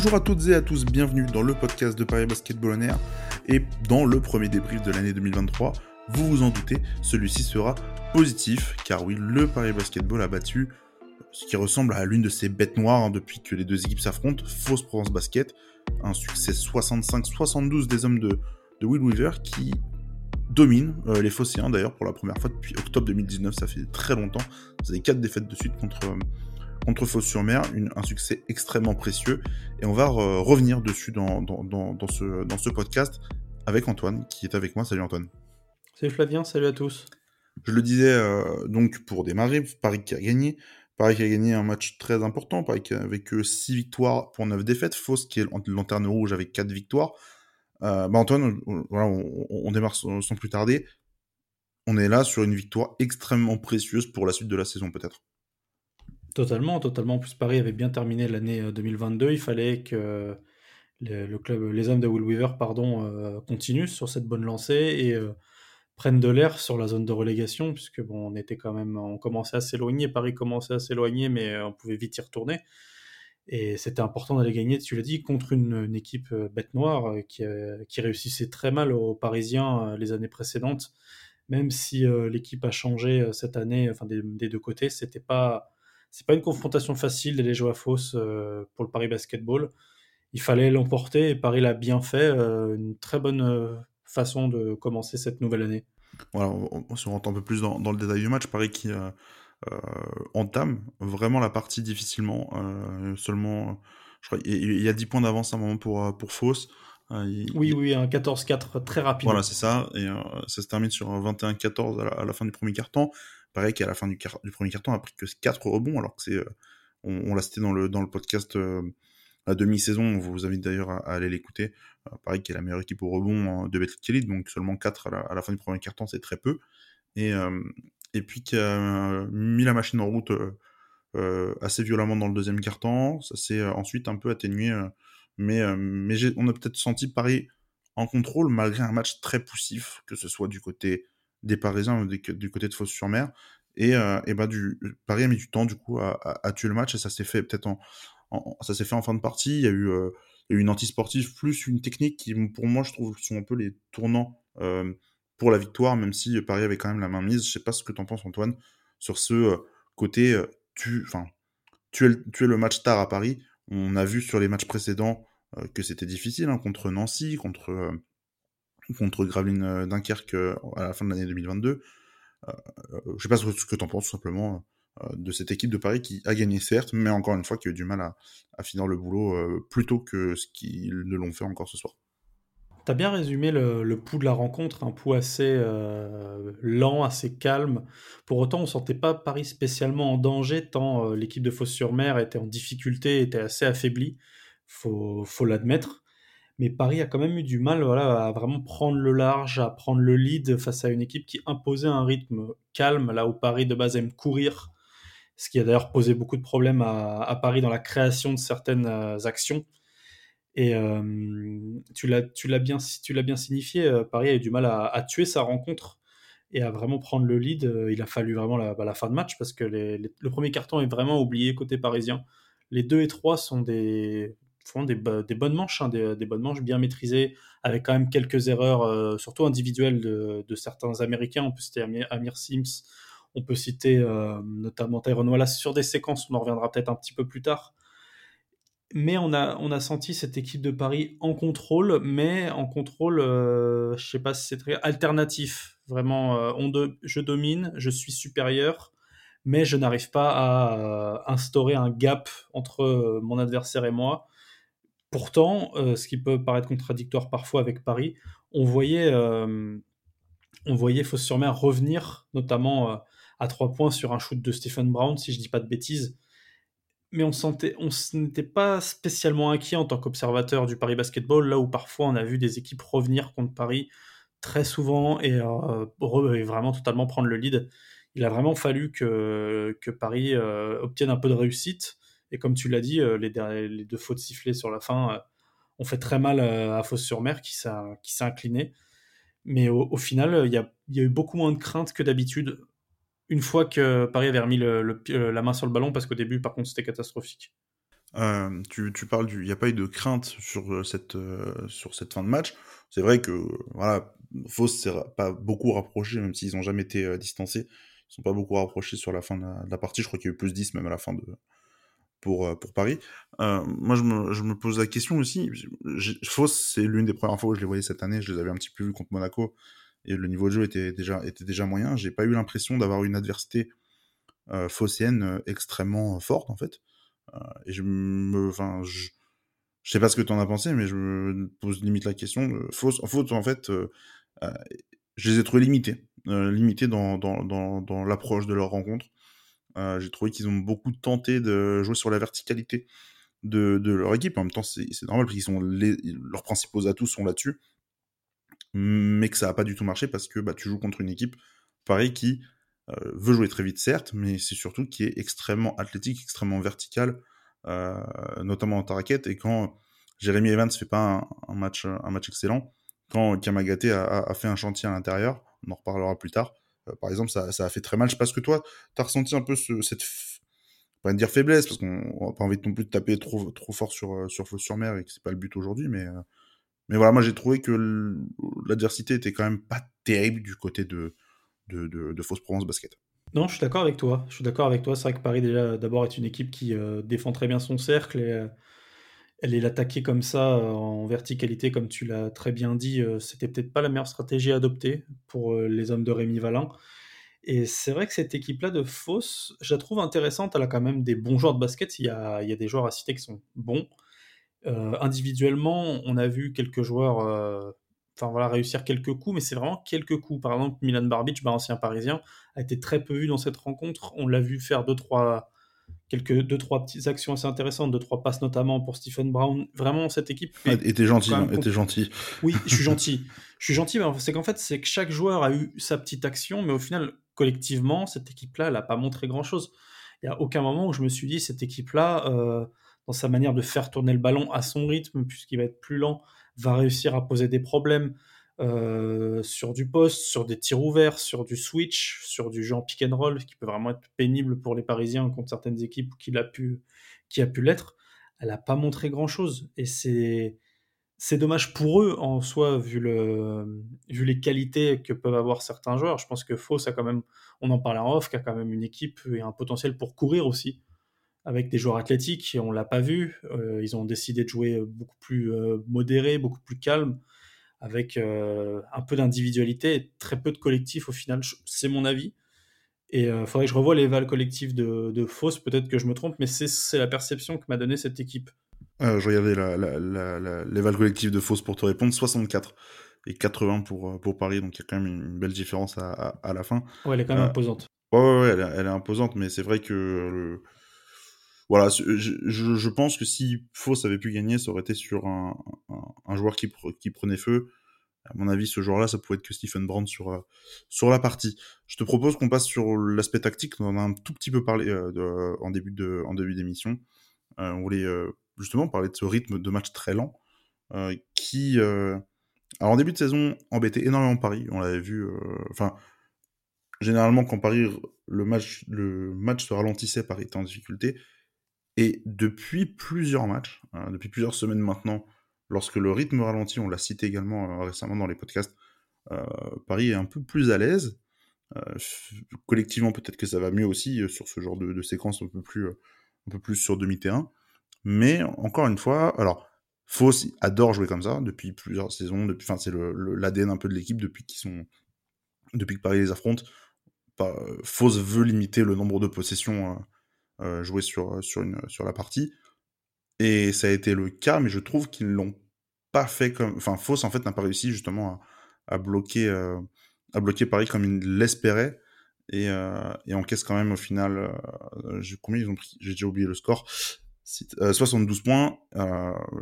Bonjour à toutes et à tous, bienvenue dans le podcast de Paris Basketball Air et dans le premier débrief de l'année 2023. Vous vous en doutez, celui-ci sera positif car oui, le Paris Basketball a battu ce qui ressemble à l'une de ses bêtes noires hein, depuis que les deux équipes s'affrontent, Fausse Provence Basket, un succès 65-72 des hommes de, Will Weaver qui domine euh, les Phocéens d'ailleurs pour la première fois depuis octobre 2019, ça fait très longtemps. Vous avez quatre défaites de suite contre, euh, contre Fos-sur-Mer, un succès extrêmement précieux. Et on va revenir dessus dans, dans, ce, dans ce podcast avec Antoine qui est avec moi. Salut Antoine. Salut Flavien, salut à tous. Je le disais euh, donc pour démarrer, Paris qui a gagné. Paris qui a gagné un match très important, Paris qui avec 6 victoires pour 9 défaites. Fos qui est lanterne rouge avec 4 victoires. Euh, bah Antoine, voilà, on, démarre sans, sans, plus tarder. On est là sur une victoire extrêmement précieuse pour la suite de la saison peut-être. Totalement, totalement. En plus, Paris avait bien terminé l'année 2022. Euh, Il fallait que le, club, les hommes de Will Weaver, pardon, euh, continuent sur cette bonne lancée et euh, prennent de l'air sur la zone de relégation, puisque bon, on était quand même, on commençait à s'éloigner. Paris commençait à s'éloigner, mais on pouvait vite y retourner. Et c'était important d'aller gagner, tu l'as dit, contre une, équipe bête noire qui, qui, réussissait très mal aux Parisiens les années précédentes. Même si l'équipe a changé cette année, enfin des, des deux côtés, c'était pas c'est pas une confrontation facile d'aller jouer à Fausse euh, pour le Paris Basketball. Il fallait l'emporter et Paris l'a bien fait. Euh, une très bonne euh, façon de commencer cette nouvelle année. Voilà, on, se rentre un peu plus dans, le détail du match. Paris qui entame vraiment la partie difficilement. seulement, je crois, il y a 10 points d'avance à un moment pour, pour oui, oui, un 14-4 très rapide. Voilà, c'est ça. Et ça se termine sur un 21-14 à, la fin du premier quart-temps. Pareil qu'à la fin du, premier carton, a pris que 4 rebonds, alors que c'est. Euh, on, l'a cité dans le, podcast euh, à demi-saison, on vous invite d'ailleurs à, aller l'écouter. Euh, pareil qu'il est la meilleure équipe au rebond hein, de Betclic Kelly, donc seulement 4 à la, fin du premier carton, c'est très peu. Et, et puis qui a mis la machine en route assez violemment dans le deuxième carton. Ça s'est ensuite un peu atténué, mais, mais on a peut-être senti Paris en contrôle malgré un match très poussif, que ce soit du côté des Parisiens du, côté de Fos-sur-Mer. Et, euh, et bah, du, Paris a mis du temps du coup à, tuer le match et ça s'est fait peut-être en, ça s'est fait en fin de partie. Il y a eu, euh, une anti-sportive plus une technique qui, pour moi, je trouve, sont un peu les tournants euh, pour la victoire, même si Paris avait quand même la main mise. Je sais pas ce que tu en penses, Antoine, sur ce côté tu, enfin, tuer, tuer le match tard à Paris. On a vu sur les matchs précédents que c'était difficile hein, contre Nancy, contre contre Gravelines euh, Dunkerque euh, à la fin de l'année 2022. Euh, je sais pas ce que tu en penses tout simplement de cette équipe de Paris qui a gagné certes, mais encore une fois qui a eu du mal à, finir le boulot plus tôt que ce qu'ils ne l'ont fait encore ce soir. Tu as bien résumé le, pouls de la rencontre, un pouls assez lent, assez calme. Pour autant, on sentait pas Paris spécialement en danger, tant l'équipe de Fos-sur-Mer était en difficulté, était assez affaiblie, faut, faut l'admettre mais Paris a quand même eu du mal voilà, à vraiment prendre le large, à prendre le lead face à une équipe qui imposait un rythme calme, là où Paris de base aime courir, ce qui a d'ailleurs posé beaucoup de problèmes à, Paris dans la création de certaines euh, actions. Et euh, tu l'as bien, bien signifié, euh, Paris a eu du mal à, tuer sa rencontre et à vraiment prendre le lead. Il a fallu vraiment bah, la fin de match parce que le premier carton est vraiment oublié côté parisien. Les deux et trois sont des font des, bonnes manches, hein, des, bonnes manches bien maîtrisées, avec quand même quelques erreurs, euh, surtout individuelles de, certains Américains. On peut citer Amir, Sims, on peut citer euh, notamment Tyrone Wallace sur des séquences, on en reviendra peut-être un petit peu plus tard. Mais on a, senti cette équipe de Paris en contrôle, mais en contrôle, euh, je sais pas si c'est très alternatif. Vraiment, on je domine, je suis supérieur, mais je n'arrive pas à instaurer un gap entre mon adversaire et moi. Pourtant, euh, ce qui peut paraître contradictoire parfois avec Paris, on voyait, euh, voyait Fosse-sur-Mer revenir, notamment euh, à trois points sur un shoot de Stephen Brown, si je dis pas de bêtises. Mais on sentait, on n'était pas spécialement inquiet en tant qu'observateur du Paris Basketball, là où parfois on a vu des équipes revenir contre Paris très souvent et, et vraiment totalement prendre le lead. Il a vraiment fallu que Paris obtienne un peu de réussite et comme tu l'as dit, euh, les, deux fautes sifflées sur la fin euh, ont fait très mal euh, à Fosse-sur-Mer qui s'est incliné. Mais au, final, il y, a, eu beaucoup moins de crainte que d'habitude une fois que Paris avait remis la main sur le ballon, parce qu'au début, par contre, c'était catastrophique. tu, parles du. Il n'y a pas eu de crainte sur cette, fin de match. C'est vrai que, voilà, Fauss s'est pas beaucoup rapproché, même s'ils n'ont jamais été distancés. Ils ne sont pas beaucoup rapprochés sur la fin de la, partie. Je crois qu'il y a eu plus 10 même à la fin de, pour, pour Paris. moi, je me, pose la question aussi. Fauss, c'est l'une des premières fois où je les voyais cette année. Je les avais un petit peu vus contre Monaco et le niveau de jeu était déjà, était déjà moyen. J'ai pas eu l'impression d'avoir une adversité euh, phocéenne extrêmement forte, en fait. et je me. Enfin, je, je sais pas ce que tu en as pensé, mais je me pose limite la question. Fausse, en en fait, je les ai trouvés limités. limités dans, dans, dans l'approche de leur rencontre. J'ai trouvé qu'ils ont beaucoup tenté de jouer sur la verticalité de, leur équipe. En même temps, c'est normal parce qu'ils leurs principaux atouts sont là-dessus mais que ça n'a pas du tout marché parce que bah, tu joues contre une équipe, pareil, qui euh, veut jouer très vite, certes, mais c'est surtout qui est extrêmement athlétique, extrêmement vertical, euh, notamment en raquette. Et quand Jérémy Evans fait pas un, match, un match excellent, quand Kamagate a, fait un chantier à l'intérieur, on en reparlera plus tard, euh, par exemple, ça, a fait très mal. Je sais pas que toi, tu as ressenti un peu ce, cette pas dire faiblesse parce qu'on n'a pas envie non plus de taper trop fort sur sur sur mer et que c'est pas le but aujourd'hui mais mais voilà, moi j'ai trouvé que l'adversité était quand même pas terrible du côté de, de, de, Fausse Provence Basket. Non, je suis d'accord avec toi. Je suis d'accord avec toi. C'est vrai que Paris, déjà, d'abord, est une équipe qui euh, défend très bien son cercle et euh, elle est l'attaquer comme ça euh, en verticalité, comme tu l'as très bien dit. C'était peut-être pas la meilleure stratégie à adopter pour les hommes de Rémi Valin. Et c'est vrai que cette équipe-là de Fausse, je la trouve intéressante. Elle a quand même des bons joueurs de basket. Il y a, des joueurs à citer qui sont bons. Euh, individuellement, on a vu quelques joueurs euh, réussir quelques coups, mais c'est vraiment quelques coups. Par exemple, Milan Barbic, bah, ancien parisien, a été très peu vu dans cette rencontre. On l'a vu faire deux, trois, quelques, deux, trois petites actions assez intéressantes, deux, trois passes notamment pour Stephen Brown. Vraiment, cette équipe. Ah, était gentil, hein, gentil. Oui, je suis gentil. je suis gentil, mais c'est qu'en fait, c'est que chaque joueur a eu sa petite action, mais au final, collectivement, cette équipe-là, elle n'a pas montré grand-chose. Il n'y a aucun moment où je me suis dit, cette équipe-là, euh, dans sa manière de faire tourner le ballon à son rythme, puisqu'il va être plus lent, va réussir à poser des problèmes euh, sur du poste, sur des tirs ouverts, sur du switch, sur du jeu en pick and roll, qui peut vraiment être pénible pour les Parisiens contre certaines équipes qui a pu, qui a pu l'être. Elle n'a pas montré grand-chose. Et c'est, c'est dommage pour eux en soi, vu, le, vu les qualités que peuvent avoir certains joueurs. Je pense que Faux, a quand même, on en parlait en off, qui a quand même une équipe et un potentiel pour courir aussi avec des joueurs athlétiques, et on l'a pas vu. Euh, ils ont décidé de jouer beaucoup plus euh, modéré, beaucoup plus calme, avec euh, un peu d'individualité et très peu de collectif au final. C'est mon avis. Et il faudrait que je revoie les vals collectifs de, de Fausse, peut-être que je me trompe, mais c'est la perception que m'a donné cette équipe. je regardais la, la, les vals collectifs de Fausse pour te répondre, 64 et 80 pour, pour Paris, donc il y a quand même une belle différence à, à, la fin. Ouais, elle est quand même imposante. Ouais, ouais, elle, elle, est imposante, mais c'est vrai que le, voilà, je, je, pense que si Fauss avait pu gagner, ça aurait été sur un, un, joueur qui, prenait feu. À mon avis, ce joueur-là, ça pouvait être que Stephen Brand sur, euh, sur la partie. Je te propose qu'on passe sur l'aspect tactique. On en a un tout petit peu parlé euh, en début d'émission. Euh, on voulait justement parler de ce rythme de match très lent qui, alors en début de saison, embêtait énormément Paris. On l'avait vu. Enfin, généralement, quand Paris le match, le match se ralentissait, Paris était en difficulté. Et depuis plusieurs matchs, depuis plusieurs semaines maintenant, lorsque le rythme ralentit, on l'a cité également euh, récemment dans les podcasts, euh, Paris est un peu plus à l'aise. Euh, collectivement, peut-être que ça va mieux aussi sur ce genre de, séquence un peu plus, sur demi-terrain. Mais encore une fois, alors, Fauss adore jouer comme ça depuis plusieurs saisons. Depuis, enfin, c'est l'ADN un peu de l'équipe depuis qu'ils sont, depuis que Paris les affronte. Fauss veut limiter le nombre de possessions une, sur la partie. Et ça a été le cas, mais je trouve qu'ils l'ont pas fait comme. Enfin, Fauss, en fait, n'a pas réussi justement à, bloquer, euh, à bloquer Paris comme il l'espérait. Et, euh, et encaisse quand même au final. combien ils ont pris? J'ai déjà oublié le score. 72 points.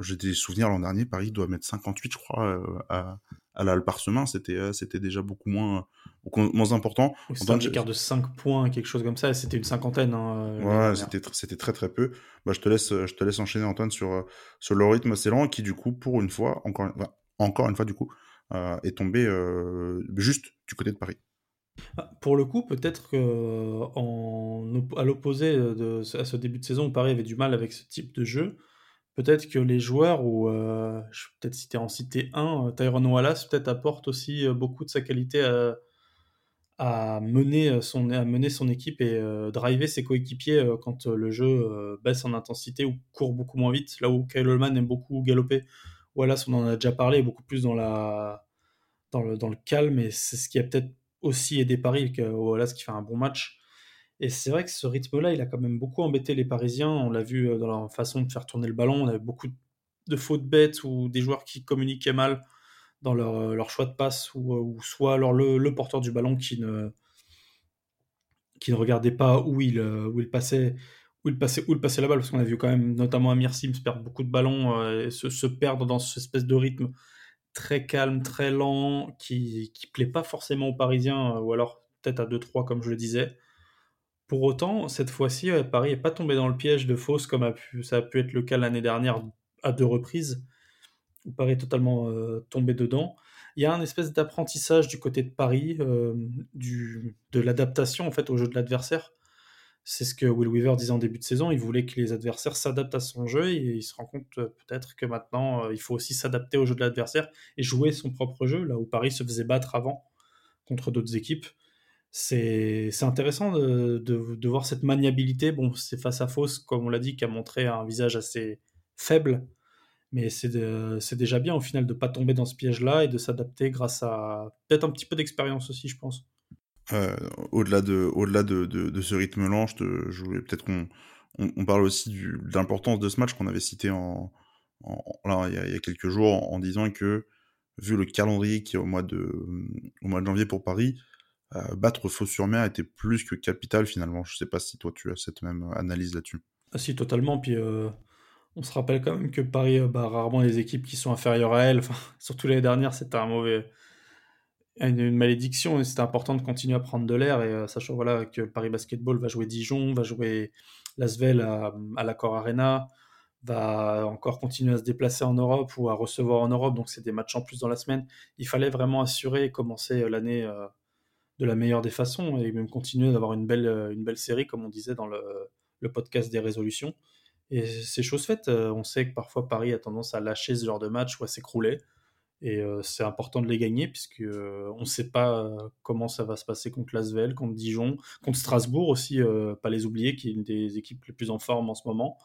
J'ai des souvenirs l'an dernier, Paris doit mettre 58, je crois, à, à la Parsemin, c'était euh, c'était déjà beaucoup moins moins important. C'était un écart de 5 points, quelque chose comme ça, c'était une cinquantaine. Hein, euh, ouais, c'était c'était très très peu. Bah, je te laisse je te laisse enchaîner Antoine sur euh, sur le rythme assez lent qui du coup pour une fois encore encore une fois du coup est tombé juste du côté de Paris. Ah, pour le coup, peut-être qu'à l'opposé de, à ce début de saison où Paris avait du mal avec ce type de jeu, peut-être que les joueurs, ou euh, je vais peut-être citer en citer un, Tyrone Wallace, peut-être apporte aussi beaucoup de sa qualité à, à mener son, à mener son équipe et euh, driver ses coéquipiers euh, quand euh, le jeu baisse en intensité ou court beaucoup moins vite. Là où Kyle Holman aime beaucoup galoper, voilà, on en a déjà parlé, beaucoup plus dans, la, dans, le, dans le calme et c'est ce qui a peut-être aussi aidé Paris, voilà, ce qui fait un bon match. Et c'est vrai que ce rythme-là, il a quand même beaucoup embêté les Parisiens. On l'a vu dans leur façon de faire tourner le ballon. On avait beaucoup de fautes bêtes ou des joueurs qui communiquaient mal dans leur, leur choix de passe, ou, ou soit alors le, porteur du ballon qui ne, qui ne regardait pas où il, où il passait où il passait où il passait la balle parce qu'on a vu quand même notamment Amir Sims perdre beaucoup de ballons euh, et se, se, perdre dans cette espèce de rythme très calme, très lent qui qui plaît pas forcément aux Parisiens euh, ou alors peut-être à 2-3 comme je le disais. Pour autant, cette fois-ci, Paris n'est pas tombé dans le piège de fausse comme ça a pu être le cas l'année dernière à deux reprises où Paris totalement euh, tombé dedans. Il y a un espèce d'apprentissage du côté de Paris, euh, de l'adaptation en fait au jeu de l'adversaire. C'est ce que Will Weaver disait en début de saison. Il voulait que les adversaires s'adaptent à son jeu et il se rend compte euh, peut-être que maintenant il faut aussi s'adapter au jeu de l'adversaire et jouer son propre jeu, là où Paris se faisait battre avant contre d'autres équipes. C'est intéressant de, voir cette maniabilité. Bon, c'est face à Fausse, comme on l'a dit, qui a montré un visage assez faible mais c'est déjà bien au final de ne pas tomber dans ce piège-là et de s'adapter grâce à peut-être un petit peu d'expérience aussi, je pense. Euh, au-delà de, au-delà de, de, ce rythme lent, je, voulais peut-être qu'on on, parle aussi de l'importance de ce match qu'on avait cité en, là, il, y a, quelques jours en, disant que vu le calendrier qui est au mois de, au mois de janvier pour Paris, euh, battre Faux-sur-Mer était plus que capital finalement. Je sais pas si toi tu as cette même analyse là-dessus. Ah si, totalement. Puis euh, on se rappelle quand même que Paris euh, bat rarement les équipes qui sont inférieures à elle. Enfin, surtout l'année dernière, c'était un mauvais, une, malédiction. C'était important de continuer à prendre de l'air. Et euh, sachant voilà, que Paris Basketball va jouer Dijon, va jouer Lasvel à, à l'Accor Arena, va encore continuer à se déplacer en Europe ou à recevoir en Europe. Donc c'est des matchs en plus dans la semaine. Il fallait vraiment assurer et commencer euh, l'année euh, de la meilleure des façons et même continuer d'avoir une belle, une belle série, comme on disait dans le, le podcast des résolutions. Et c'est chose faite. On sait que parfois Paris a tendance à lâcher ce genre de match ou à s'écrouler. Et euh, c'est important de les gagner puisque euh, on ne sait pas euh, comment ça va se passer contre Lasvel, contre Dijon, contre Strasbourg aussi, pas les oublier, qui est une des équipes les plus en forme en ce moment.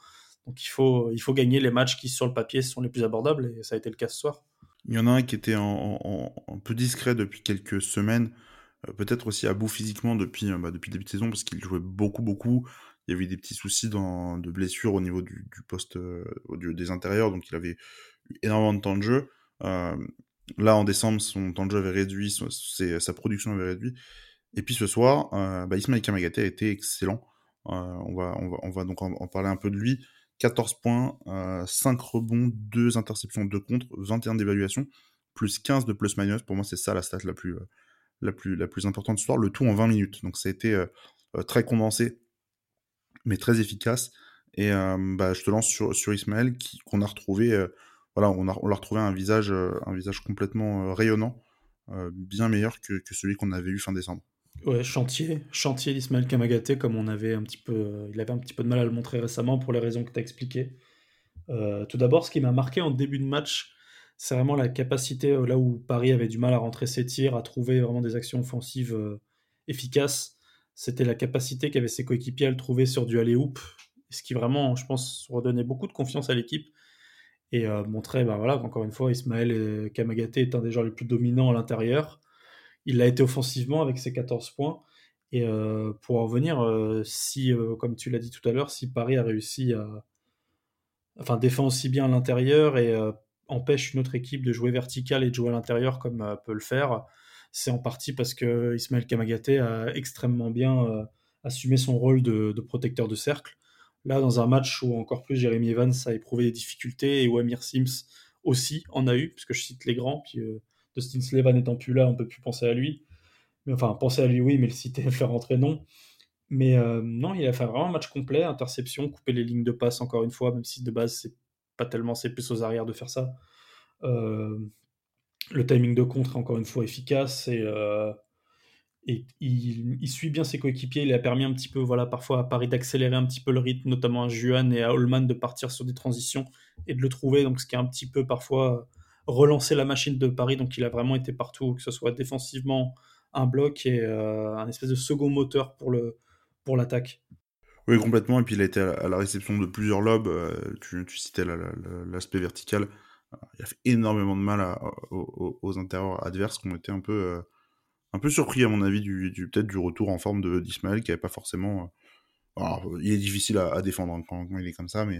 Donc il faut, il faut gagner les matchs qui sur le papier sont les plus abordables et ça a été le cas ce soir. Il y en a un qui était en, en, un peu discret depuis quelques semaines, peut-être aussi à bout physiquement depuis, bah, depuis le début de saison parce qu'il jouait beaucoup beaucoup il y avait des petits soucis de blessures au niveau du, du poste euh, des intérieurs, donc il avait eu énormément de temps de jeu. Euh, là, en décembre, son temps de jeu avait réduit, sa production avait réduit. Et puis ce soir, euh, bah, Ismail a été excellent. Euh, on, va, on, va, on va donc en, parler un peu de lui. 14 points, 5 rebonds, 2 interceptions, 2 contre, 21 d'évaluation, plus 15 de plus-minus. Pour moi, c'est ça la stat la plus, importante ce soir. Le tout en 20 minutes. Donc ça a été très condensé mais très efficace. Et euh, bah, je te lance sur, sur Ismaël, qu'on a retrouvé, euh, voilà, on a, on l'a retrouvé un visage, euh, un visage complètement euh, rayonnant, euh, bien meilleur que, que celui qu'on avait eu fin décembre. Ouais, chantier, chantier d'Ismaël Kamagaté, comme on avait un petit peu, il avait un petit peu de mal à le montrer récemment pour les raisons que tu as expliquées. tout d'abord, ce qui m'a marqué en début de match, c'est vraiment la capacité, là où Paris avait du mal à rentrer ses tirs, à trouver vraiment des actions offensives efficaces c'était la capacité qu'avaient ses coéquipiers à le trouver sur du aller-hoop, ce qui vraiment, je pense, redonnait beaucoup de confiance à l'équipe et euh, montrait, ben voilà, encore une fois, Ismaël Kamagaté est un des joueurs les plus dominants à l'intérieur. Il l'a été offensivement avec ses 14 points. Et euh, pour en revenir, euh, si, euh, comme tu l'as dit tout à l'heure, si Paris a réussi à. Enfin, défend aussi bien à l'intérieur et euh, empêche une autre équipe de jouer vertical et de jouer à l'intérieur comme euh, peut le faire, c'est en partie parce que Ismaël Kamagaté a extrêmement bien euh, assumé son rôle de, protecteur de cercle. Là, dans un match où encore plus Jérémy Evans a éprouvé des difficultés et où Amir Sims aussi en a eu, puisque je cite les grands, puis euh, Dustin Slevan n'étant plus là, on peut plus penser à lui. Mais enfin, penser à lui, oui, mais le citer, faire rentrer, non. Mais euh, non, il a fait vraiment un match complet, interception, couper les lignes de passe encore une fois, même si de base, c'est pas tellement, c'est plus aux arrières de faire ça. Euh, le timing de contre encore une fois efficace et, et il, suit bien ses coéquipiers. Il a permis un petit peu, voilà, parfois à Paris d'accélérer un petit peu le rythme, notamment à Juan et à Holman de partir sur des transitions et de le trouver. Donc, ce qui a un petit peu parfois relancé la machine de Paris. Donc, il a vraiment été partout, que ce soit défensivement un bloc et euh, un espèce de second moteur pour le pour l'attaque. Oui, complètement. Et puis il a été à la réception de plusieurs lobes. Euh, tu, citais l'aspect vertical. Il a fait énormément de mal aux, intérieurs adverses qui ont été un peu, euh, un peu surpris, à mon avis, du, peut-être du retour en forme d'Ismaël, qui n'avait pas forcément. Euh, il est difficile à, défendre hein, quand, il est comme ça, mais,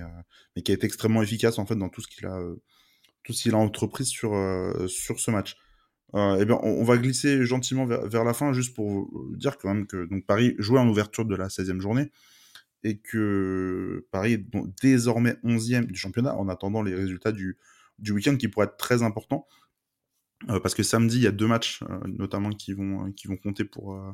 mais qui été extrêmement efficace en fait dans tout ce qu'il a, tout ce qu'il a entrepris sur, sur ce match. eh bien, on, va glisser gentiment vers, la fin, juste pour dire quand même que donc, Paris jouait en ouverture de la 16e journée et que Paris est désormais 11e du championnat en attendant les résultats du, du week-end qui pourraient être très importants. Euh, parce que samedi, il y a deux matchs euh, notamment qui vont, qui vont compter pour, euh,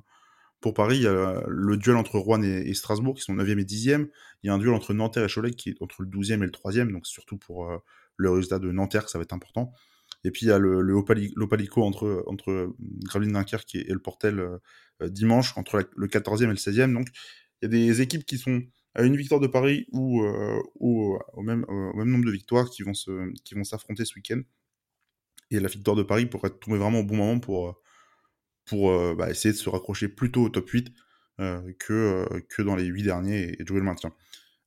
pour Paris. Il y a le duel entre Rouen et, Strasbourg qui sont 9e et 10e. Il y a un duel entre Nanterre et Cholet qui est entre le 12e et le 3e. Donc surtout pour le résultat de Nanterre ça va être important. Et puis il y a le, l'Opalico entre, entre Gravelines Dunkerque et, le Portel dimanche, entre le 14e et le 16e. Donc il y a des équipes qui sont à une victoire de Paris ou, euh, au, même, même, nombre de victoires qui vont, se, qui vont s'affronter ce week-end. Et la victoire de Paris pourrait tomber vraiment au bon moment pour, pour euh, bah, essayer de se raccrocher plutôt au top 8 euh, que, que dans les 8 derniers et, de jouer le maintien.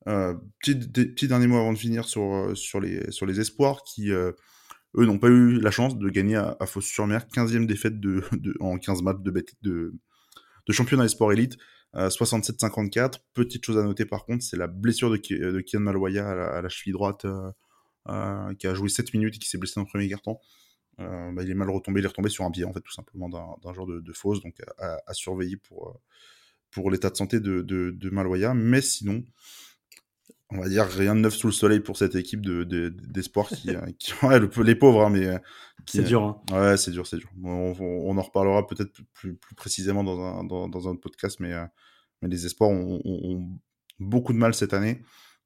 petit, dernier mot avant de finir sur, sur, les, sur les espoirs qui, eux, n'ont pas eu la chance de gagner à, à Fosse-sur-Mer, 15e défaite de, en 15 matchs de, de, de championnat sport élite. 67-54. Euh, Petite chose à noter par contre, c'est la blessure de, Kian Maloya à la, cheville droite, euh, euh, qui a joué 7 minutes et qui s'est blessé dans le premier carton. Bah, il est mal retombé, il est retombé sur un pied en fait tout simplement d'un genre de, de fausse, donc à, surveiller pour, pour l'état de santé de, de, de Maloya. Mais sinon, on va dire rien de neuf sous le soleil pour cette équipe de, d'espoir qui, qui les pauvres, hein, mais c'est dur. Hein. Ouais, c'est dur, c'est dur. On, en reparlera peut-être plus, plus, précisément dans un, dans, dans un autre podcast, mais, euh, mais les espoirs ont, beaucoup de mal cette année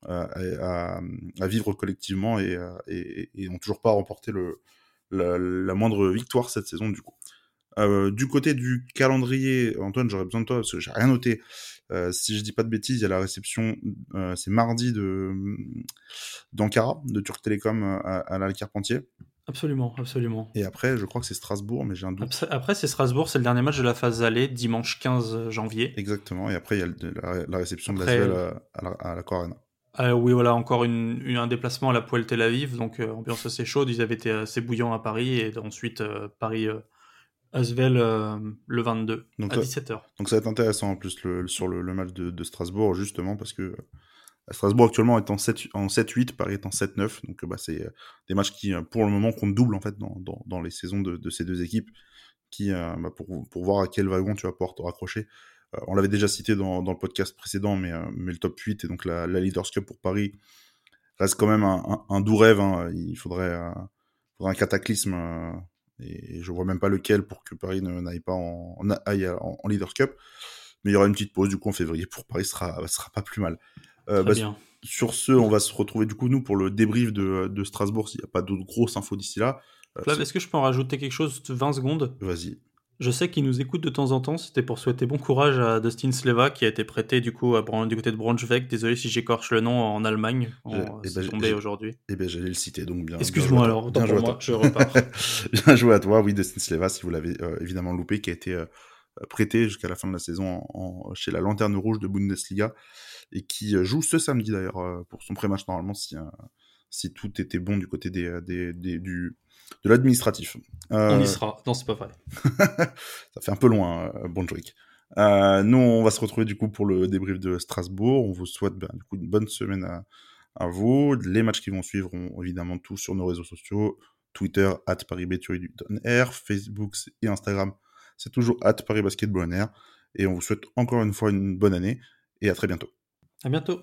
euh, à, à, vivre collectivement et, euh, et, et, n'ont toujours pas remporté le, la, la, moindre victoire cette saison du coup. du côté du calendrier, Antoine, j'aurais besoin de toi parce que j'ai rien noté. Euh, si je dis pas de bêtises, il y a la réception, euh, c'est mardi de d'Ankara, de Turc Télécom euh, à, à la Carpentier. Absolument, absolument. Et après, je crois que c'est Strasbourg, mais j'ai un doute. Après, c'est Strasbourg, c'est le dernier match de la phase allée, dimanche 15 janvier. Exactement, et après, il y a la, réception de la à, la, à la oui, voilà, encore une, un déplacement à la Poêle Tel Aviv, donc ambiance assez chaude. Ils avaient été assez bouillants à Paris, et ensuite Paris Asvel euh, le 22 donc, à 17h. Donc ça va être intéressant en plus le, sur le, match de, Strasbourg justement parce que euh, Strasbourg actuellement est en 7-8, Paris est en 7-9 donc bah, c'est euh, des matchs qui pour le moment comptent double en fait dans, dans, les saisons de, ces deux équipes qui bah, pour, pour, voir à quel wagon tu vas pouvoir te raccrocher. On l'avait déjà cité dans, dans, le podcast précédent mais, mais le top 8 et donc la, la Leaders Cup pour Paris reste quand même un, un, doux rêve. Hein. Il faudrait, faudrait un cataclysme et je vois même pas lequel pour que Paris n'aille pas en, en, Leaders Cup. Mais il y aura une petite pause du coup en février pour Paris, ce sera, sera pas plus mal. Euh, bah, sur ce, on va se retrouver du coup nous pour le débrief de, de Strasbourg s'il n'y a pas d'autres grosses infos d'ici là. Euh, est-ce que je peux en rajouter quelque chose? De 20 secondes Vas-y. Je sais qu'il nous écoute de temps en temps. C'était pour souhaiter bon courage à Dustin Sleva qui a été prêté du coup à, du côté de Braunschweig. Désolé si j'écorche le nom en Allemagne. C'est eh ben, tombé aujourd'hui. Eh bien, j'allais le citer donc bien. Excuse-moi alors. Bien joué à toi. Je repars. bien joué à toi. Oui, Dustin Sleva, si vous l'avez euh, évidemment loupé, qui a été euh, prêté jusqu'à la fin de la saison chez la Lanterne Rouge de Bundesliga et qui euh, joue ce samedi d'ailleurs pour son pré-match normalement si si tout était bon du côté des, des, du de l'administratif. On y euh, sera. Non, c'est pas vrai. ça fait un peu loin, euh, bon euh, nous, on va se retrouver du coup pour le débrief de Strasbourg. On vous souhaite ben, du coup une bonne semaine à, vous. Les matchs qui vont suivre ont évidemment tous sur nos réseaux sociaux. Twitter, at Air, Facebook et Instagram, c'est toujours at Paris Et on vous souhaite encore une fois une bonne année et à très bientôt. À bientôt.